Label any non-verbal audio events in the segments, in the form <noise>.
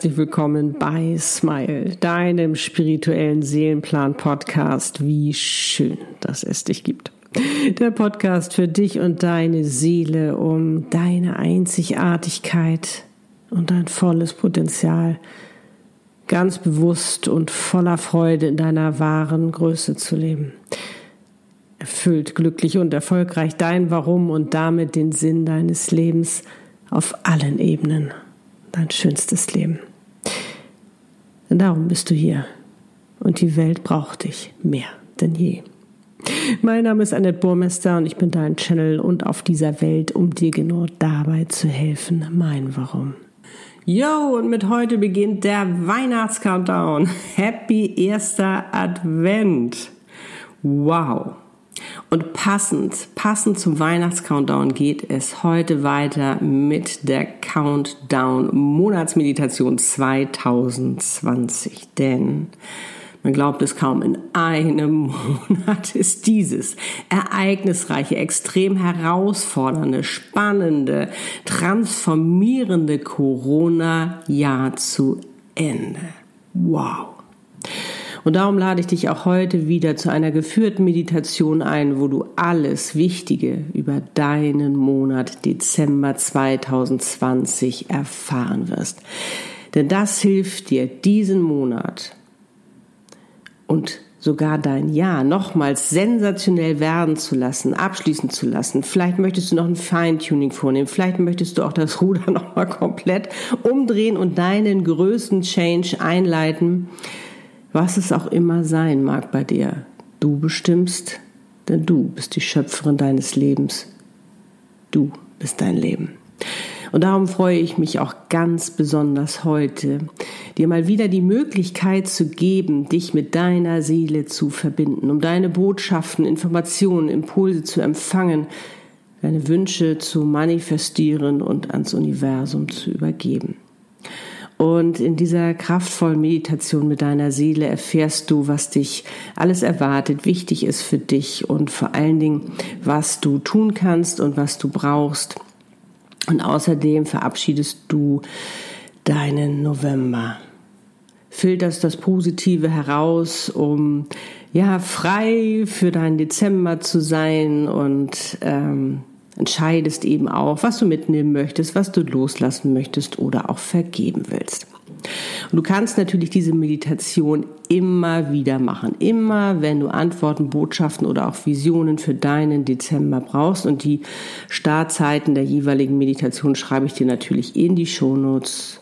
herzlich willkommen bei Smile, deinem spirituellen Seelenplan-Podcast. Wie schön, dass es dich gibt. Der Podcast für dich und deine Seele, um deine Einzigartigkeit und dein volles Potenzial ganz bewusst und voller Freude in deiner wahren Größe zu leben. Erfüllt, glücklich und erfolgreich dein Warum und damit den Sinn deines Lebens auf allen Ebenen dein schönstes Leben. Denn darum bist du hier und die Welt braucht dich mehr denn je. Mein Name ist Annette Burmester und ich bin dein Channel und auf dieser Welt, um dir genau dabei zu helfen, mein Warum. Yo, und mit heute beginnt der Weihnachtscountdown. Happy erster Advent. Wow. Und passend, passend zum Weihnachtscountdown geht es heute weiter mit der Countdown Monatsmeditation 2020. Denn man glaubt es kaum, in einem <laughs> Monat ist dieses ereignisreiche, extrem herausfordernde, spannende, transformierende Corona-Jahr zu Ende. Wow. Und darum lade ich dich auch heute wieder zu einer geführten Meditation ein, wo du alles Wichtige über deinen Monat Dezember 2020 erfahren wirst. Denn das hilft dir, diesen Monat und sogar dein Jahr nochmals sensationell werden zu lassen, abschließen zu lassen. Vielleicht möchtest du noch ein Feintuning vornehmen, vielleicht möchtest du auch das Ruder <laughs> nochmal komplett umdrehen und deinen größten Change einleiten was es auch immer sein mag bei dir. Du bestimmst, denn du bist die Schöpferin deines Lebens. Du bist dein Leben. Und darum freue ich mich auch ganz besonders heute, dir mal wieder die Möglichkeit zu geben, dich mit deiner Seele zu verbinden, um deine Botschaften, Informationen, Impulse zu empfangen, deine Wünsche zu manifestieren und ans Universum zu übergeben. Und in dieser kraftvollen Meditation mit deiner Seele erfährst du, was dich alles erwartet, wichtig ist für dich und vor allen Dingen, was du tun kannst und was du brauchst. Und außerdem verabschiedest du deinen November. Filterst das Positive heraus, um ja frei für deinen Dezember zu sein und ähm, entscheidest eben auch, was du mitnehmen möchtest, was du loslassen möchtest oder auch vergeben willst. Und du kannst natürlich diese Meditation immer wieder machen. Immer, wenn du Antworten, Botschaften oder auch Visionen für deinen Dezember brauchst. Und die Startzeiten der jeweiligen Meditation schreibe ich dir natürlich in die Shownotes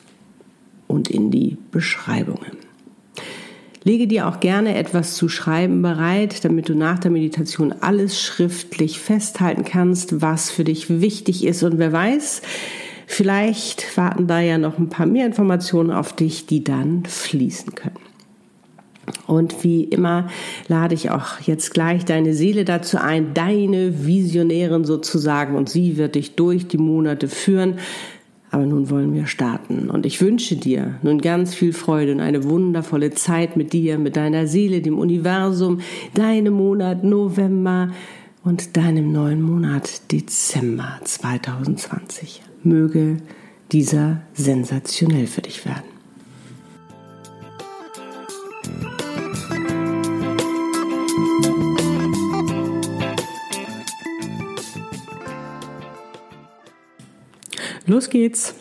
und in die Beschreibungen. Lege dir auch gerne etwas zu schreiben bereit, damit du nach der Meditation alles schriftlich festhalten kannst, was für dich wichtig ist. Und wer weiß, vielleicht warten da ja noch ein paar mehr Informationen auf dich, die dann fließen können. Und wie immer lade ich auch jetzt gleich deine Seele dazu ein, deine Visionärin sozusagen, und sie wird dich durch die Monate führen, aber nun wollen wir starten. Und ich wünsche dir nun ganz viel Freude und eine wundervolle Zeit mit dir, mit deiner Seele, dem Universum, deinem Monat November und deinem neuen Monat Dezember 2020. Möge dieser sensationell für dich werden. Los geht's.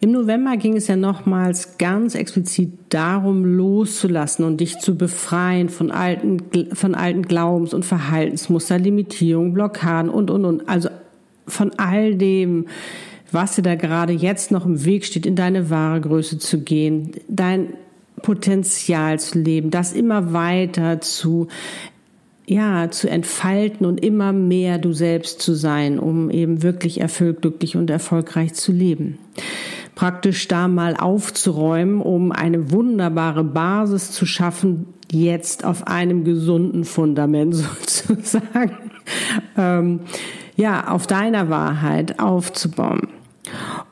Im November ging es ja nochmals ganz explizit darum, loszulassen und dich zu befreien von alten, von alten Glaubens- und Verhaltensmuster, Limitierungen, Blockaden und, und, und. Also von all dem, was dir da gerade jetzt noch im Weg steht, in deine wahre Größe zu gehen, dein Potenzial zu leben, das immer weiter zu ja, zu entfalten und immer mehr du selbst zu sein, um eben wirklich erfüllt, glücklich und erfolgreich zu leben. Praktisch da mal aufzuräumen, um eine wunderbare Basis zu schaffen, jetzt auf einem gesunden Fundament <laughs> sozusagen, ähm, ja, auf deiner Wahrheit aufzubauen.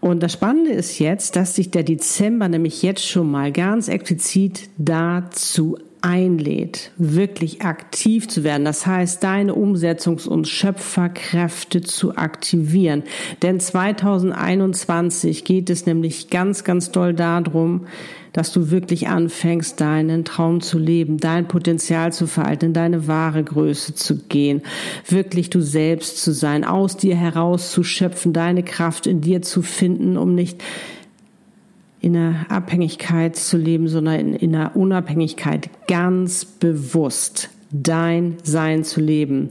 Und das Spannende ist jetzt, dass sich der Dezember nämlich jetzt schon mal ganz explizit dazu einlädt, wirklich aktiv zu werden. Das heißt, deine Umsetzungs- und Schöpferkräfte zu aktivieren. Denn 2021 geht es nämlich ganz, ganz doll darum, dass du wirklich anfängst, deinen Traum zu leben, dein Potenzial zu verhalten, in deine wahre Größe zu gehen, wirklich du selbst zu sein, aus dir heraus zu schöpfen, deine Kraft in dir zu finden, um nicht in einer Abhängigkeit zu leben, sondern in, in einer Unabhängigkeit ganz bewusst dein Sein zu leben.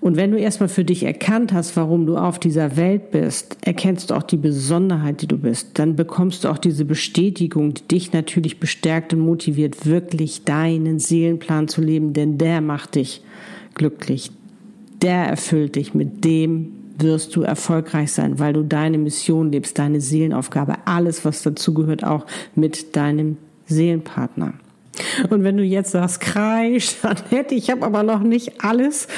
Und wenn du erstmal für dich erkannt hast, warum du auf dieser Welt bist, erkennst du auch die Besonderheit, die du bist. Dann bekommst du auch diese Bestätigung, die dich natürlich bestärkt und motiviert, wirklich deinen Seelenplan zu leben, denn der macht dich glücklich. Der erfüllt dich mit dem, wirst du erfolgreich sein, weil du deine Mission lebst, deine Seelenaufgabe, alles, was dazugehört, auch mit deinem Seelenpartner. Und wenn du jetzt sagst, kreisch, <laughs> dann hätte ich habe aber noch nicht alles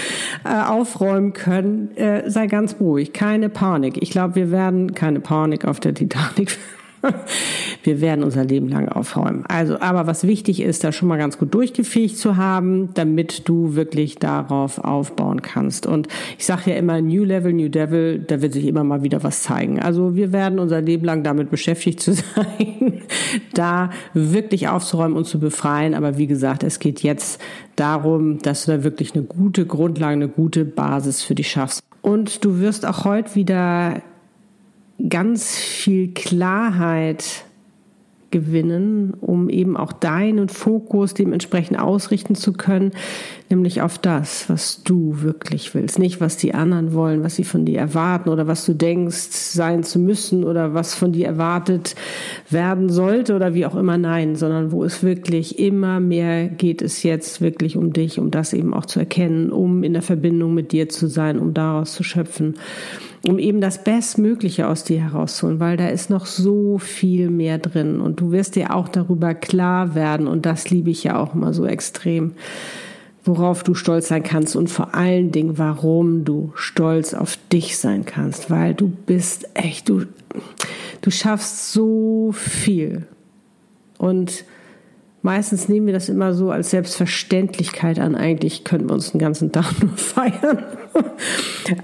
äh, aufräumen können, äh, sei ganz ruhig, keine Panik. Ich glaube, wir werden keine Panik auf der Titanic <laughs> wir werden unser Leben lang aufräumen. Also, aber was wichtig ist, da schon mal ganz gut durchgefegt zu haben, damit du wirklich darauf aufbauen kannst. Und ich sage ja immer, New Level, New Devil, da wird sich immer mal wieder was zeigen. Also wir werden unser Leben lang damit beschäftigt zu <laughs> sein, da wirklich aufzuräumen und zu befreien. Aber wie gesagt, es geht jetzt darum, dass du da wirklich eine gute Grundlage, eine gute Basis für dich schaffst. Und du wirst auch heute wieder ganz viel Klarheit gewinnen, um eben auch deinen Fokus dementsprechend ausrichten zu können, nämlich auf das, was du wirklich willst, nicht was die anderen wollen, was sie von dir erwarten oder was du denkst sein zu müssen oder was von dir erwartet werden sollte oder wie auch immer, nein, sondern wo es wirklich immer mehr geht es jetzt wirklich um dich, um das eben auch zu erkennen, um in der Verbindung mit dir zu sein, um daraus zu schöpfen um eben das Bestmögliche aus dir herauszuholen, weil da ist noch so viel mehr drin. Und du wirst dir auch darüber klar werden. Und das liebe ich ja auch immer so extrem, worauf du stolz sein kannst und vor allen Dingen, warum du stolz auf dich sein kannst, weil du bist echt, du, du schaffst so viel. Und Meistens nehmen wir das immer so als Selbstverständlichkeit an. Eigentlich könnten wir uns den ganzen Tag nur <laughs> feiern.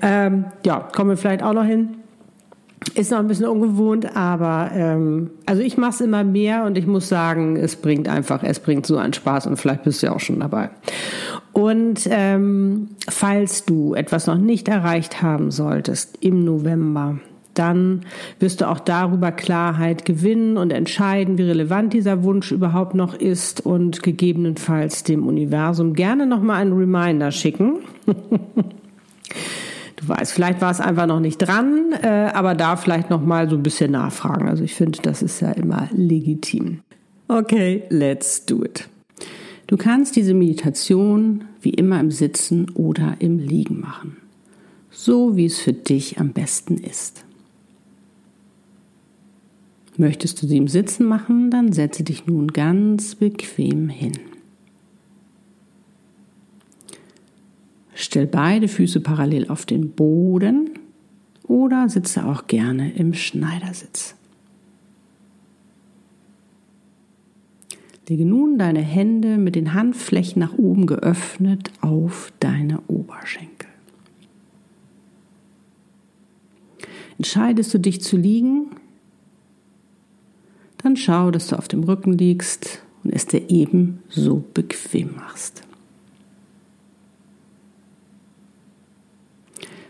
ähm, ja, kommen wir vielleicht auch noch hin. Ist noch ein bisschen ungewohnt, aber ähm, also ich mache es immer mehr und ich muss sagen, es bringt einfach, es bringt so einen Spaß und vielleicht bist du ja auch schon dabei. Und ähm, falls du etwas noch nicht erreicht haben solltest im November, dann wirst du auch darüber Klarheit gewinnen und entscheiden, wie relevant dieser Wunsch überhaupt noch ist und gegebenenfalls dem Universum gerne nochmal einen Reminder schicken. <laughs> du weißt, vielleicht war es einfach noch nicht dran, äh, aber da vielleicht nochmal so ein bisschen nachfragen. Also ich finde, das ist ja immer legitim. Okay, let's do it. Du kannst diese Meditation wie immer im Sitzen oder im Liegen machen. So wie es für dich am besten ist. Möchtest du sie im Sitzen machen, dann setze dich nun ganz bequem hin. Stell beide Füße parallel auf den Boden oder sitze auch gerne im Schneidersitz. Lege nun deine Hände mit den Handflächen nach oben geöffnet auf deine Oberschenkel. Entscheidest du dich zu liegen, dann schau, dass du auf dem Rücken liegst und es dir eben so bequem machst.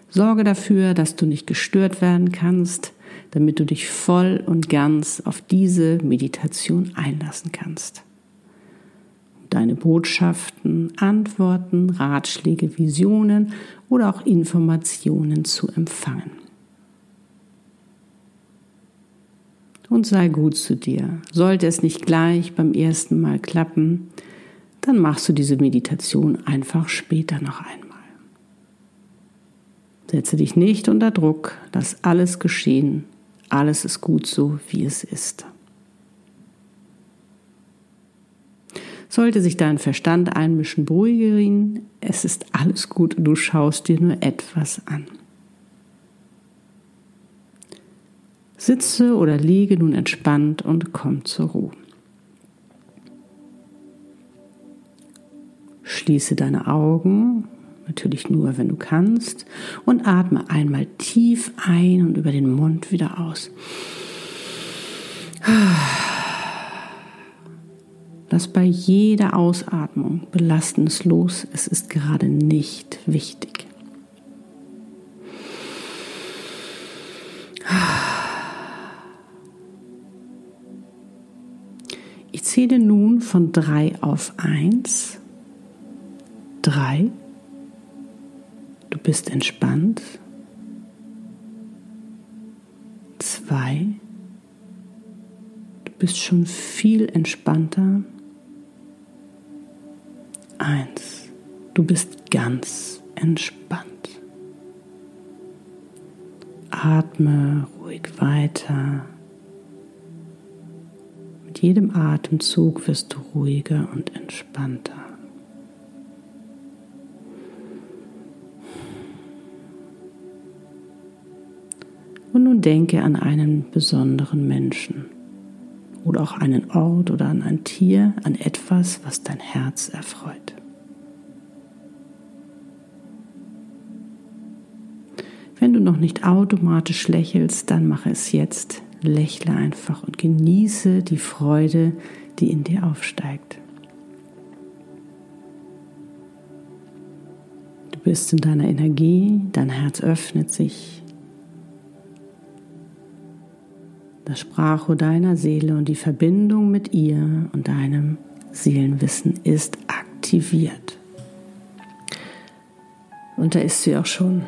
Sorge dafür, dass du nicht gestört werden kannst, damit du dich voll und ganz auf diese Meditation einlassen kannst. Deine Botschaften, Antworten, Ratschläge, Visionen oder auch Informationen zu empfangen. Und sei gut zu dir. Sollte es nicht gleich beim ersten Mal klappen, dann machst du diese Meditation einfach später noch einmal. Setze dich nicht unter Druck, lass alles geschehen, alles ist gut so, wie es ist. Sollte sich dein Verstand einmischen, beruhige ihn, es ist alles gut, du schaust dir nur etwas an. Sitze oder liege nun entspannt und komm zur Ruhe. schließe deine Augen, natürlich nur, wenn du kannst, und atme einmal tief ein und über den Mund wieder aus. Lass bei jeder Ausatmung Belastendes los. Es ist gerade nicht wichtig. Zähle nun von drei auf eins. Drei. Du bist entspannt. Zwei. Du bist schon viel entspannter. Eins. Du bist ganz entspannt. Atme ruhig weiter. Jedem Atemzug wirst du ruhiger und entspannter. Und nun denke an einen besonderen Menschen oder auch einen Ort oder an ein Tier, an etwas, was dein Herz erfreut. Wenn du noch nicht automatisch lächelst, dann mache es jetzt. Lächle einfach und genieße die Freude, die in dir aufsteigt. Du bist in deiner Energie, dein Herz öffnet sich. Das Sprachrohr deiner Seele und die Verbindung mit ihr und deinem Seelenwissen ist aktiviert. Und da ist sie auch schon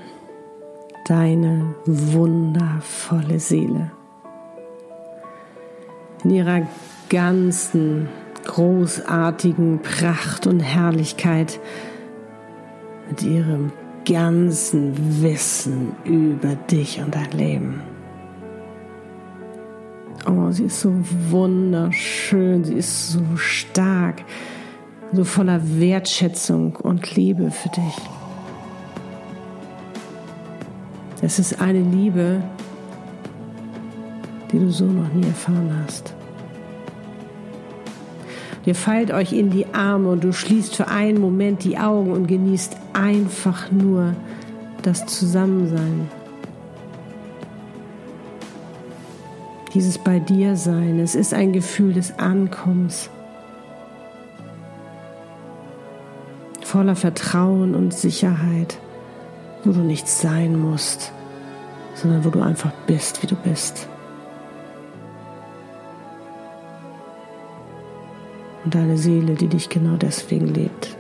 deine wundervolle Seele. In ihrer ganzen großartigen Pracht und Herrlichkeit, mit ihrem ganzen Wissen über dich und dein Leben. Oh, sie ist so wunderschön, sie ist so stark, so voller Wertschätzung und Liebe für dich. Es ist eine Liebe, die du so noch nie erfahren hast. Ihr fallt euch in die Arme und du schließt für einen Moment die Augen und genießt einfach nur das Zusammensein. Dieses bei dir sein, es ist ein Gefühl des Ankommens, voller Vertrauen und Sicherheit wo du nicht sein musst, sondern wo du einfach bist, wie du bist. Und deine Seele, die dich genau deswegen lebt.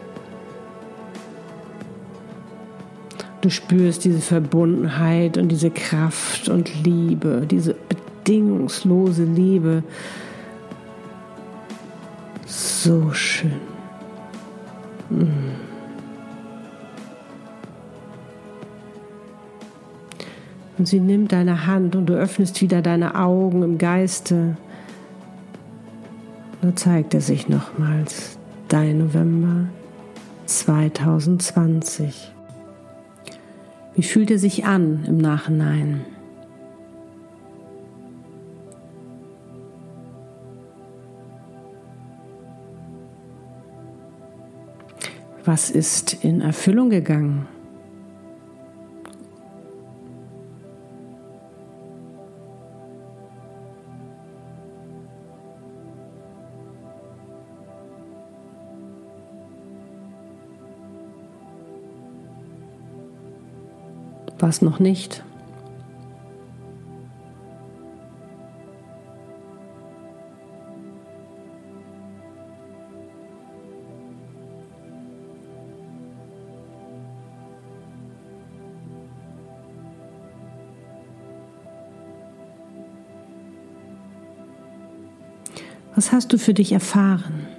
Du spürst diese Verbundenheit und diese Kraft und Liebe, diese bedingungslose Liebe. So schön. Mm. Und sie nimmt deine Hand und du öffnest wieder deine Augen im Geiste. Zeigt er sich nochmals. Dein November 2020. Wie fühlt er sich an im Nachhinein? Was ist in Erfüllung gegangen? Was noch nicht. Was hast du für dich erfahren?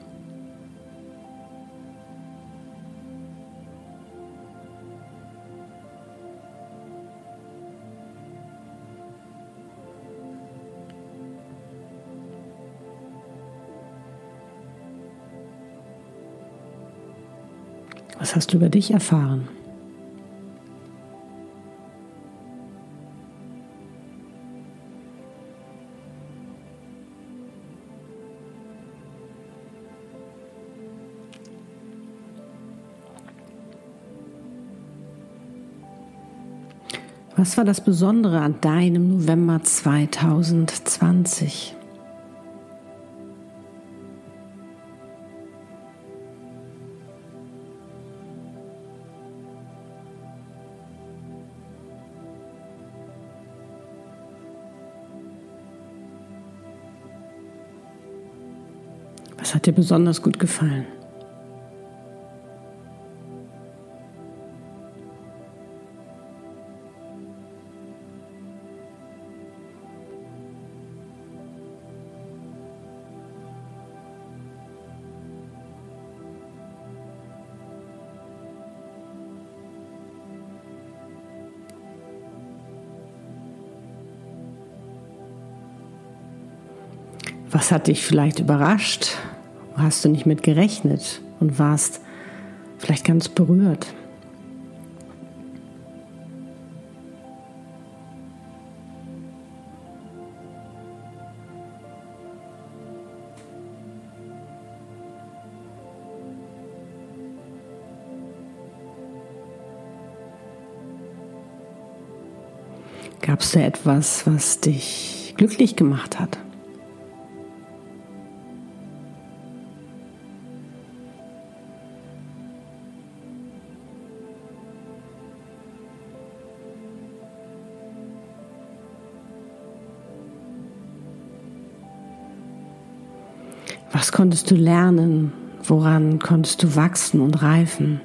hast über dich erfahren? Was war das Besondere an deinem November 2020? Was hat dir besonders gut gefallen? Was hat dich vielleicht überrascht? Hast du nicht mit gerechnet und warst vielleicht ganz berührt? Gab es da etwas, was dich glücklich gemacht hat? Was konntest du lernen? Woran konntest du wachsen und reifen?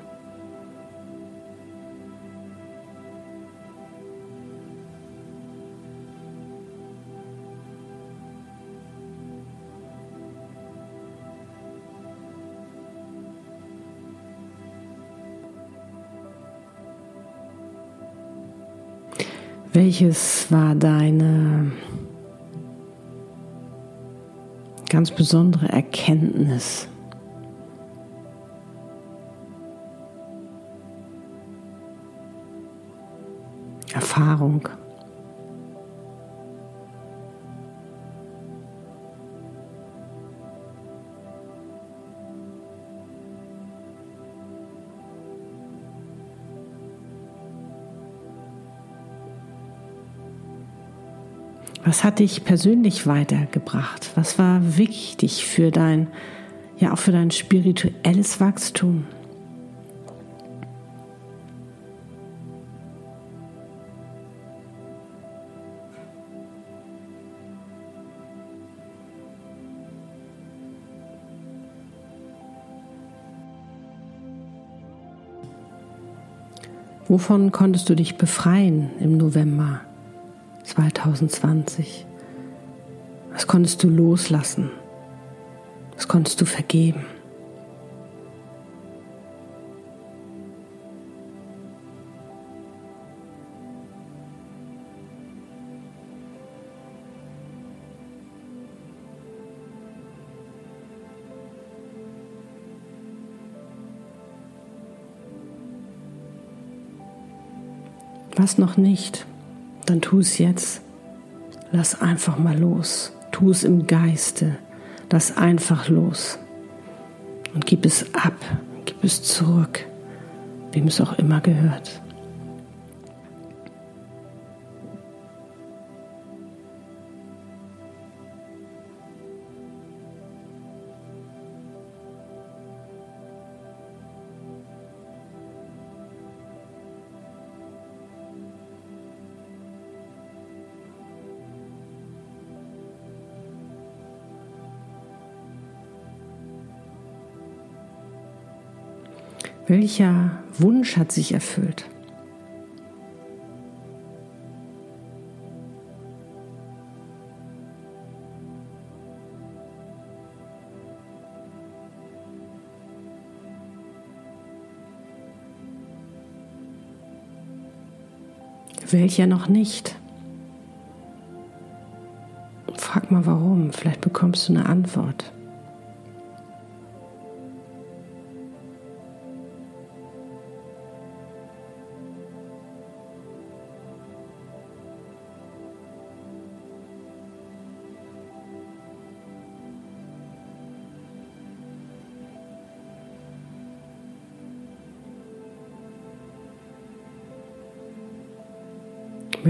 Welches war deine ganz besondere Erkenntnis. Erfahrung. Was hat dich persönlich weitergebracht? Was war wichtig für dein, ja auch für dein spirituelles Wachstum? Wovon konntest du dich befreien im November? 2020? Was konntest du loslassen? Was konntest du vergeben? Was noch nicht? Dann tu es jetzt. Lass einfach mal los. Tu es im Geiste. Lass einfach los. Und gib es ab. Gib es zurück, wem es auch immer gehört. Welcher Wunsch hat sich erfüllt? Welcher noch nicht? Frag mal warum, vielleicht bekommst du eine Antwort.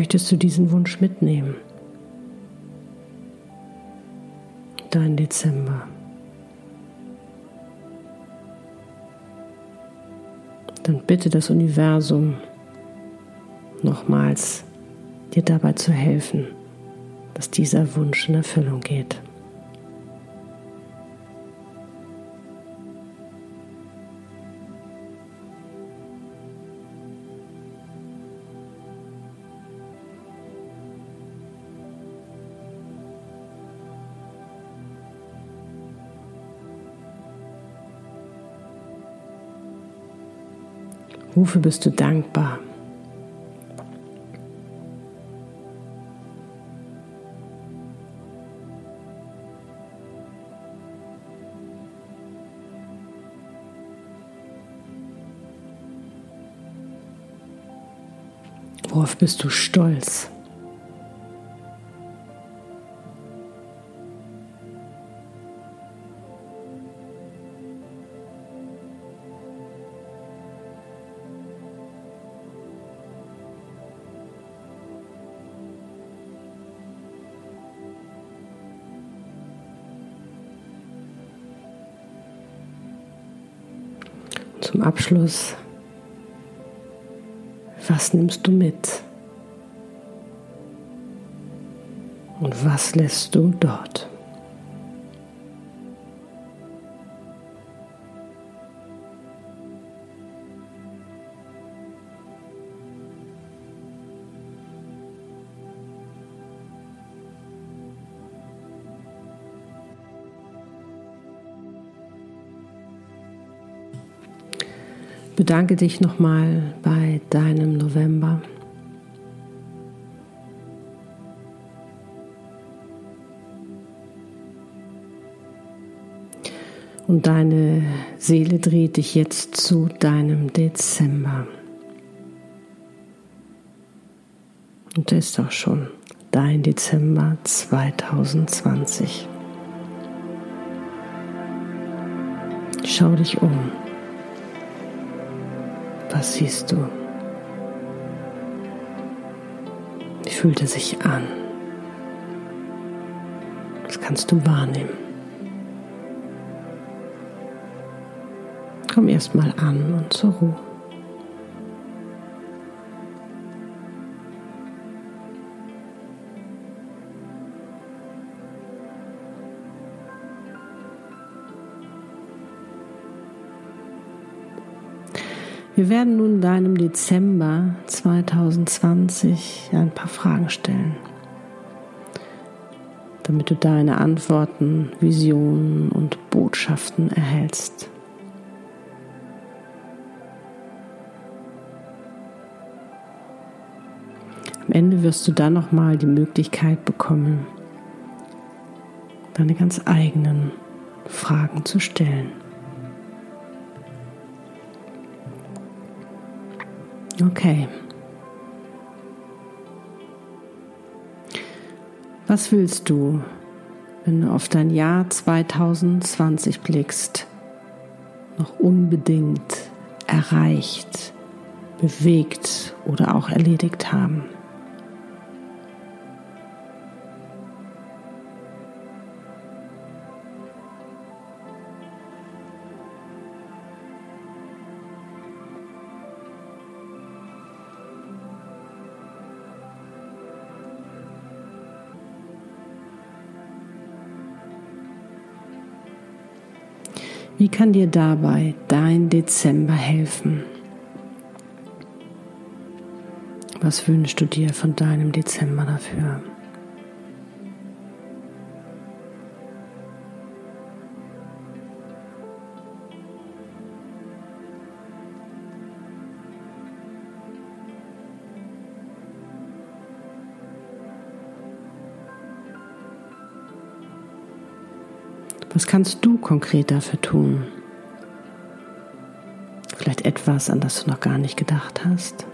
Möchtest du diesen Wunsch mitnehmen? Dein Dezember. Dann bitte das Universum nochmals dir dabei zu helfen, dass dieser Wunsch in Erfüllung geht. Wofür bist du dankbar? Worauf bist du stolz? Abschluss was nimmst du mit? Und was lässt du dort? Bedanke dich nochmal bei deinem November. Und deine Seele dreht dich jetzt zu deinem Dezember. Und das ist auch schon dein Dezember 2020. Schau dich um. Was siehst du? Wie fühlt er sich an? Das kannst du wahrnehmen. Komm erstmal an und zur Ruhe. Wir werden nun deinem Dezember 2020 ein paar Fragen stellen, damit du deine Antworten, Visionen und Botschaften erhältst. Am Ende wirst du dann nochmal die Möglichkeit bekommen, deine ganz eigenen Fragen zu stellen. Okay. Was willst du, wenn du auf dein Jahr 2020 blickst, noch unbedingt erreicht, bewegt oder auch erledigt haben? Wie kann dir dabei dein Dezember helfen? Was wünschst du dir von deinem Dezember dafür? Was kannst du konkret dafür tun? Vielleicht etwas, an das du noch gar nicht gedacht hast.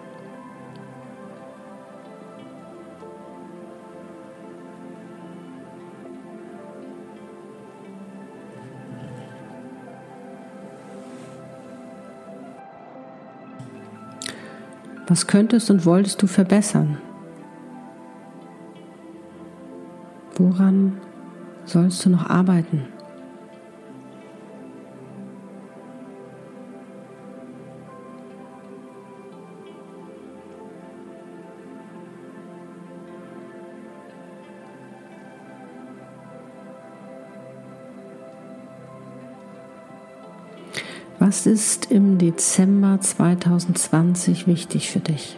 Was könntest und wolltest du verbessern Woran sollst du noch arbeiten? Was ist im Dezember 2020 wichtig für dich?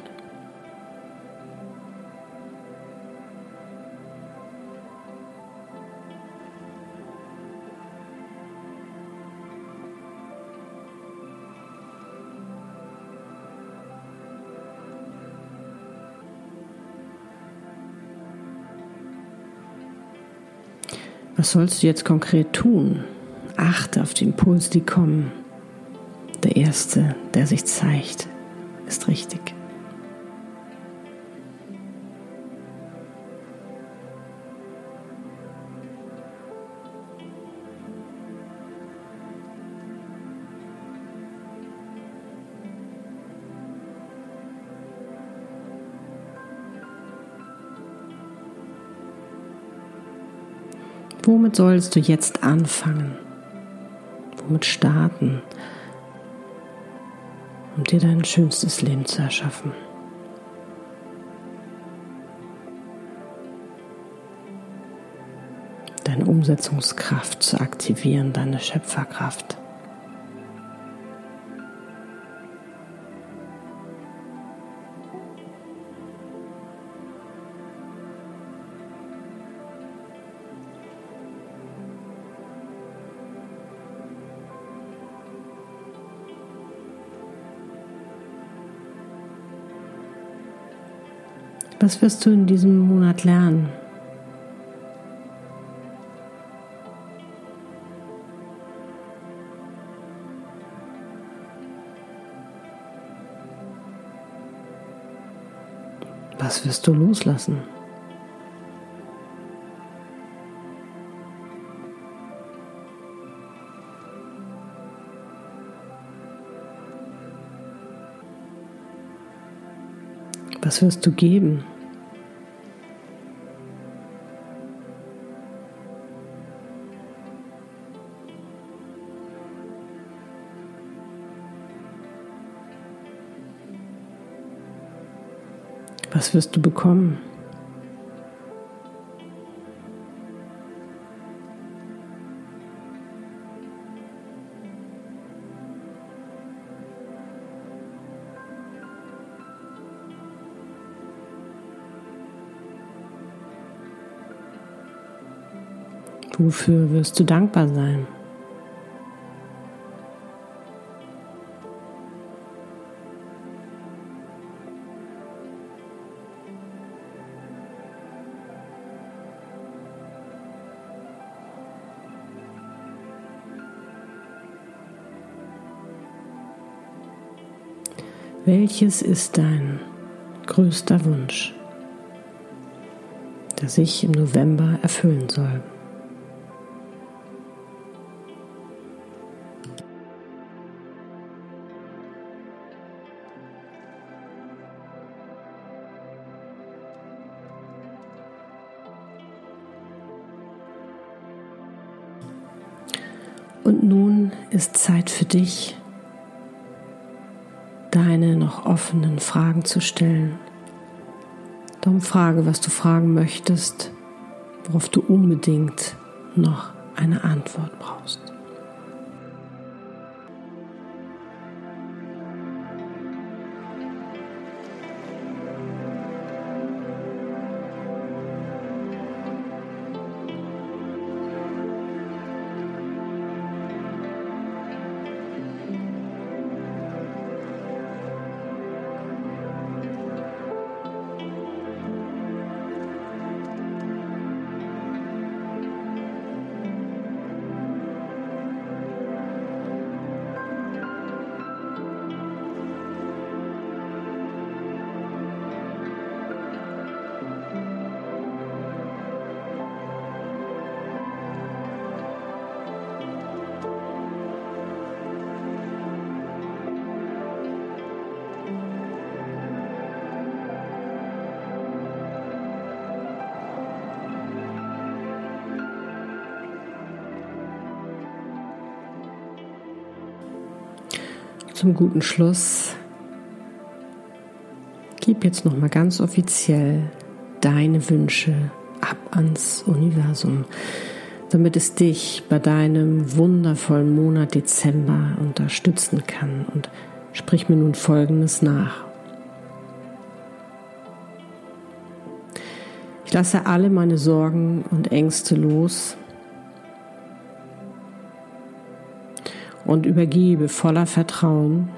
Was sollst du jetzt konkret tun? Achte auf die Impulse, die kommen. Der Erste, der sich zeigt, ist richtig. Womit sollst du jetzt anfangen? Womit starten? Um dir dein schönstes Leben zu erschaffen. Deine Umsetzungskraft zu aktivieren, deine Schöpferkraft. Was wirst du in diesem Monat lernen? Was wirst du loslassen? Was wirst du geben? Was wirst du bekommen? Wofür wirst du dankbar sein? Welches ist dein größter Wunsch, der sich im November erfüllen soll? Und nun ist Zeit für dich, deine noch offenen Fragen zu stellen. Darum frage, was du fragen möchtest, worauf du unbedingt noch eine Antwort brauchst. Zum guten Schluss gib jetzt noch mal ganz offiziell deine Wünsche ab ans Universum, damit es dich bei deinem wundervollen Monat Dezember unterstützen kann. Und sprich mir nun Folgendes nach. Ich lasse alle meine Sorgen und Ängste los und übergebe voller Vertrauen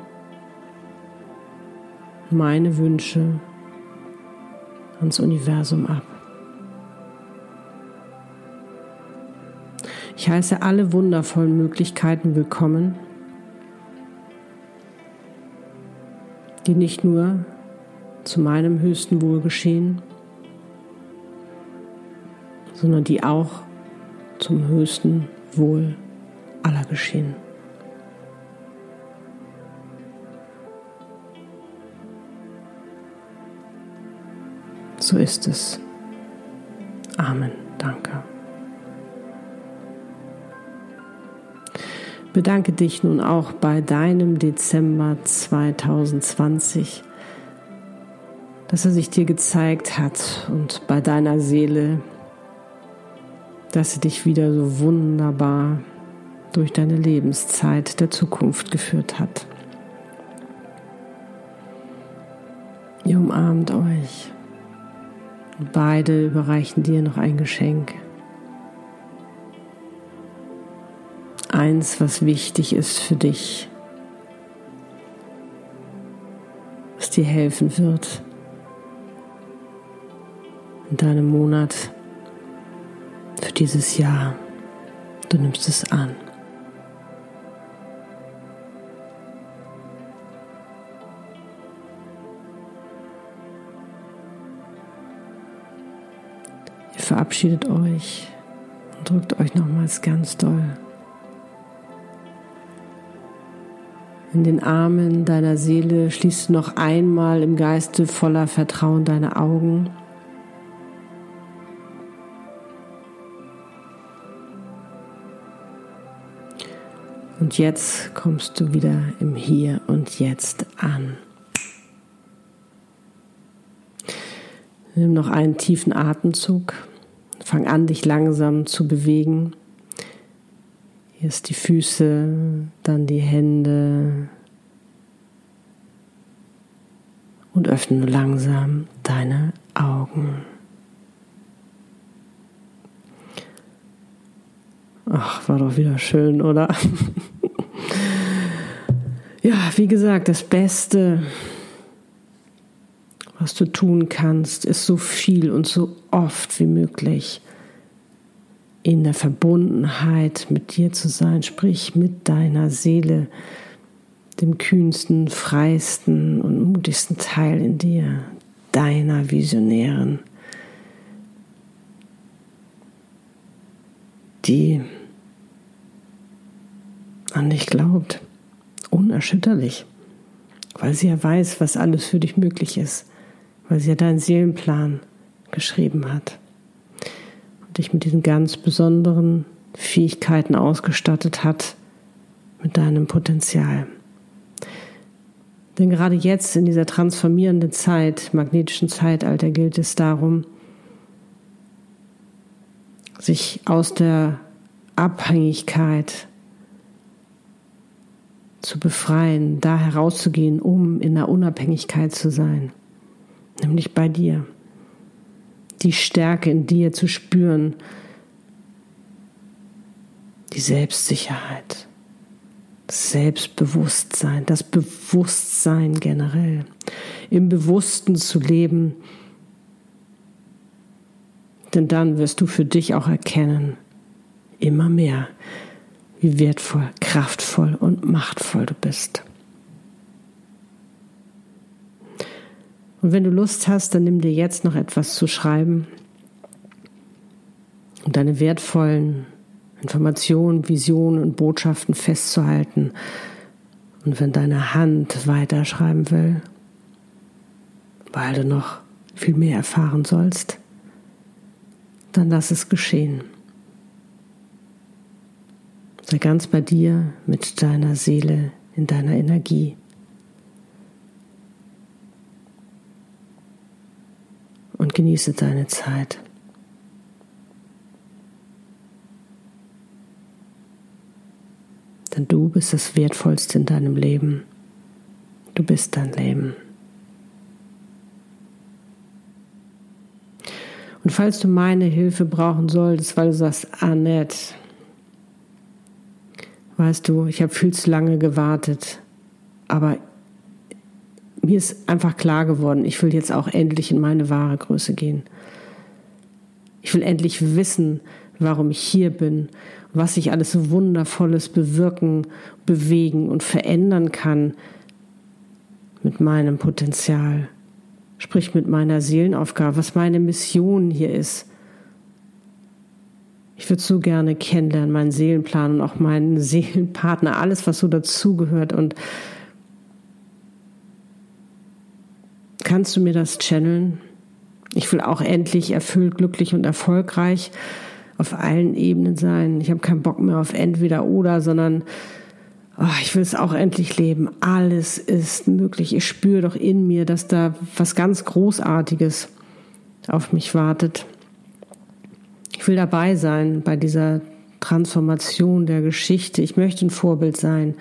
meine Wünsche ans Universum ab. Ich heiße alle wundervollen Möglichkeiten willkommen, die nicht nur zu meinem höchsten Wohl geschehen, sondern die auch zum höchsten Wohl aller geschehen. So ist es. Amen. Danke. Bedanke dich nun auch bei deinem Dezember 2020, dass er sich dir gezeigt hat und bei deiner Seele, dass sie dich wieder so wunderbar durch deine Lebenszeit der Zukunft geführt hat. Ihr umarmt euch. Beide überreichen dir noch ein Geschenk. Eins, was wichtig ist für dich, was dir helfen wird in deinem Monat für dieses Jahr. Du nimmst es an. Verabschiedet euch und drückt euch nochmals ganz doll in den Armen deiner Seele. Schließt noch einmal im Geiste voller Vertrauen deine Augen. Und jetzt kommst du wieder im Hier und Jetzt an. Nimm noch einen tiefen Atemzug. Fang an, dich langsam zu bewegen. Erst die Füße, dann die Hände. Und öffne langsam deine Augen. Ach, war doch wieder schön, oder? <laughs> ja, wie gesagt, das Beste, was du tun kannst, ist so viel und so oft wie möglich in der Verbundenheit mit dir zu sein, sprich mit deiner Seele, dem kühnsten, freisten und mutigsten Teil in dir, deiner Visionären, die an dich glaubt, unerschütterlich, weil sie ja weiß, was alles für dich möglich ist weil sie ja deinen Seelenplan geschrieben hat und dich mit diesen ganz besonderen Fähigkeiten ausgestattet hat, mit deinem Potenzial. Denn gerade jetzt in dieser transformierenden Zeit, magnetischen Zeitalter, gilt es darum, sich aus der Abhängigkeit zu befreien, da herauszugehen, um in der Unabhängigkeit zu sein nämlich bei dir. Die Stärke in dir zu spüren, die Selbstsicherheit, Selbstbewusstsein, das Bewusstsein generell, im Bewussten zu leben, denn dann wirst du für dich auch erkennen, immer mehr, wie wertvoll, kraftvoll und machtvoll du bist. Und wenn du Lust hast, dann nimm dir jetzt noch etwas zu schreiben und deine wertvollen Informationen, Visionen und Botschaften festzuhalten. Und wenn deine Hand weiterschreiben will, weil du noch viel mehr erfahren sollst, dann lass es geschehen. Sei ganz bei dir mit deiner Seele in deiner Energie. Und genieße deine Zeit. Denn du bist das Wertvollste in deinem Leben. Du bist dein Leben. Und falls du meine Hilfe brauchen solltest, weil du sagst, Annette, weißt du, ich habe viel zu lange gewartet, aber mir ist einfach klar geworden, ich will jetzt auch endlich in meine wahre Größe gehen. Ich will endlich wissen, warum ich hier bin, was ich alles Wundervolles bewirken, bewegen und verändern kann mit meinem Potenzial sprich mit meiner Seelenaufgabe, was meine Mission hier ist. Ich würde so gerne kennenlernen, meinen Seelenplan und auch meinen <laughs> Seelenpartner, alles, was so dazugehört. Und kannst du mir das channeln? Ich will auch endlich erfüllt, glücklich und erfolgreich auf allen Ebenen sein. Ich habe keinen Bock mehr auf entweder oder, sondern oh, ich will es auch endlich leben. Alles ist möglich. Ich spüre doch in mir, dass da was ganz Großartiges auf mich wartet. Ich will dabei sein bei dieser Transformation der Geschichte. Ich möchte ein Vorbild sein.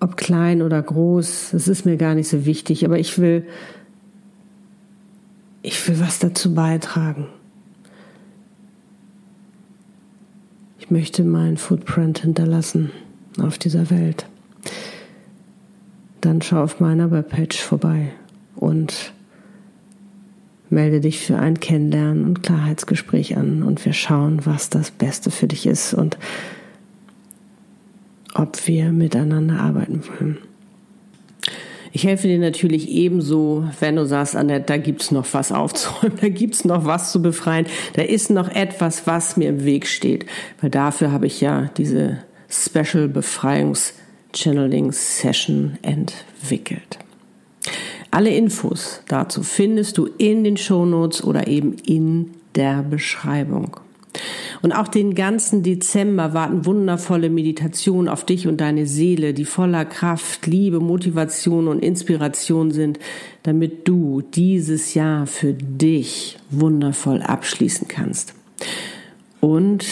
Ob klein oder groß, das ist mir gar nicht so wichtig, aber ich will, ich will was dazu beitragen. Ich möchte meinen Footprint hinterlassen auf dieser Welt, dann schau auf meiner Webpage vorbei und melde dich für ein Kennenlernen und Klarheitsgespräch an und wir schauen, was das Beste für dich ist und ob wir miteinander arbeiten wollen. Ich helfe dir natürlich ebenso, wenn du sagst, Annette, da gibt's noch was aufzuräumen, <laughs> da gibt's noch was zu befreien, da ist noch etwas, was mir im Weg steht. Weil dafür habe ich ja diese Special Befreiungs Channeling Session entwickelt. Alle Infos dazu findest du in den Shownotes oder eben in der Beschreibung. Und auch den ganzen Dezember warten wundervolle Meditationen auf dich und deine Seele, die voller Kraft, Liebe, Motivation und Inspiration sind, damit du dieses Jahr für dich wundervoll abschließen kannst. Und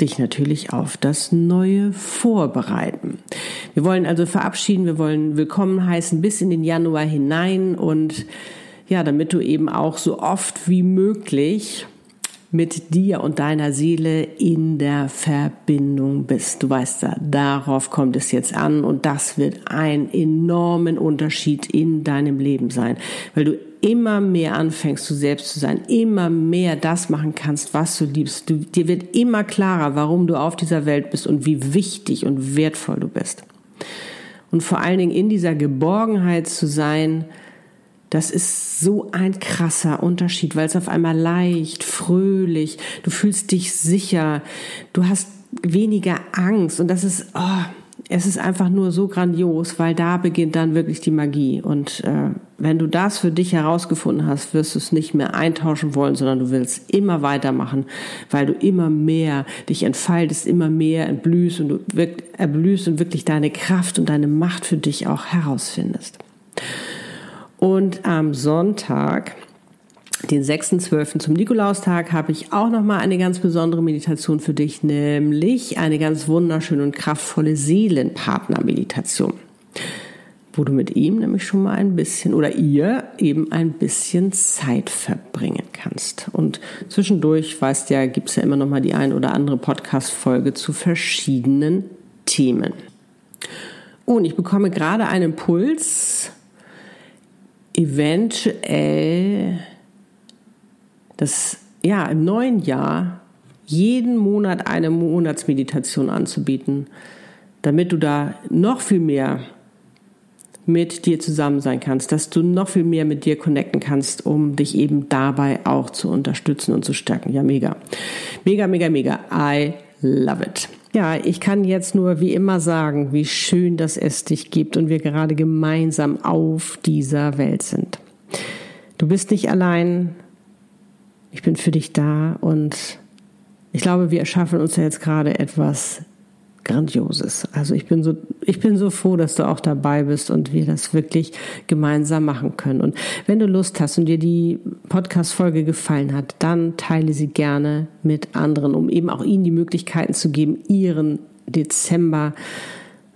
dich natürlich auf das Neue vorbereiten. Wir wollen also verabschieden, wir wollen willkommen heißen bis in den Januar hinein und ja, damit du eben auch so oft wie möglich mit dir und deiner Seele in der Verbindung bist. Du weißt ja, darauf kommt es jetzt an und das wird einen enormen Unterschied in deinem Leben sein, weil du immer mehr anfängst, du selbst zu sein, immer mehr das machen kannst, was du liebst. Du, dir wird immer klarer, warum du auf dieser Welt bist und wie wichtig und wertvoll du bist. Und vor allen Dingen in dieser Geborgenheit zu sein, das ist so ein krasser Unterschied, weil es auf einmal leicht, fröhlich, du fühlst dich sicher, du hast weniger Angst und das ist, oh, es ist einfach nur so grandios, weil da beginnt dann wirklich die Magie. Und äh, wenn du das für dich herausgefunden hast, wirst du es nicht mehr eintauschen wollen, sondern du willst immer weitermachen, weil du immer mehr dich entfaltest, immer mehr entblühst und du wirkt, erblühst und wirklich deine Kraft und deine Macht für dich auch herausfindest. Und am Sonntag den 6.12. zum Nikolaustag habe ich auch nochmal eine ganz besondere Meditation für dich, nämlich eine ganz wunderschöne und kraftvolle Seelenpartner-Meditation, wo du mit ihm nämlich schon mal ein bisschen oder ihr eben ein bisschen Zeit verbringen kannst. Und zwischendurch, weißt ja, gibt es ja immer nochmal die ein oder andere Podcast-Folge zu verschiedenen Themen. Und ich bekomme gerade einen Impuls, eventuell das ja im neuen Jahr jeden Monat eine Monatsmeditation anzubieten, damit du da noch viel mehr mit dir zusammen sein kannst, dass du noch viel mehr mit dir connecten kannst, um dich eben dabei auch zu unterstützen und zu stärken. Ja, mega. Mega, mega, mega. I love it. Ja, ich kann jetzt nur wie immer sagen, wie schön, dass es dich gibt und wir gerade gemeinsam auf dieser Welt sind. Du bist nicht allein, ich bin für dich da und ich glaube, wir erschaffen uns ja jetzt gerade etwas Grandioses. Also ich bin so, ich bin so froh, dass du auch dabei bist und wir das wirklich gemeinsam machen können. Und wenn du Lust hast und dir die Podcast-Folge gefallen hat, dann teile sie gerne mit anderen, um eben auch ihnen die Möglichkeiten zu geben, ihren Dezember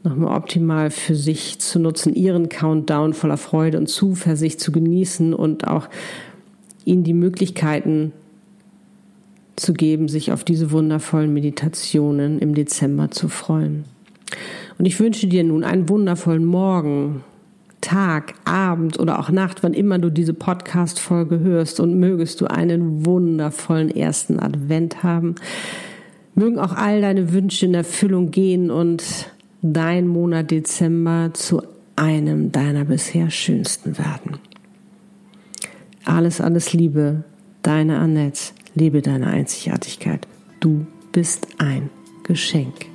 nochmal optimal für sich zu nutzen, ihren Countdown voller Freude und Zuversicht zu genießen und auch ihnen die Möglichkeiten zu geben, sich auf diese wundervollen Meditationen im Dezember zu freuen. Und ich wünsche dir nun einen wundervollen Morgen, Tag, Abend oder auch Nacht, wann immer du diese Podcast-Folge hörst und mögest du einen wundervollen ersten Advent haben. Mögen auch all deine Wünsche in Erfüllung gehen und dein Monat Dezember zu einem deiner bisher schönsten werden. Alles, alles Liebe, deine Annette. Lebe deine Einzigartigkeit. Du bist ein Geschenk.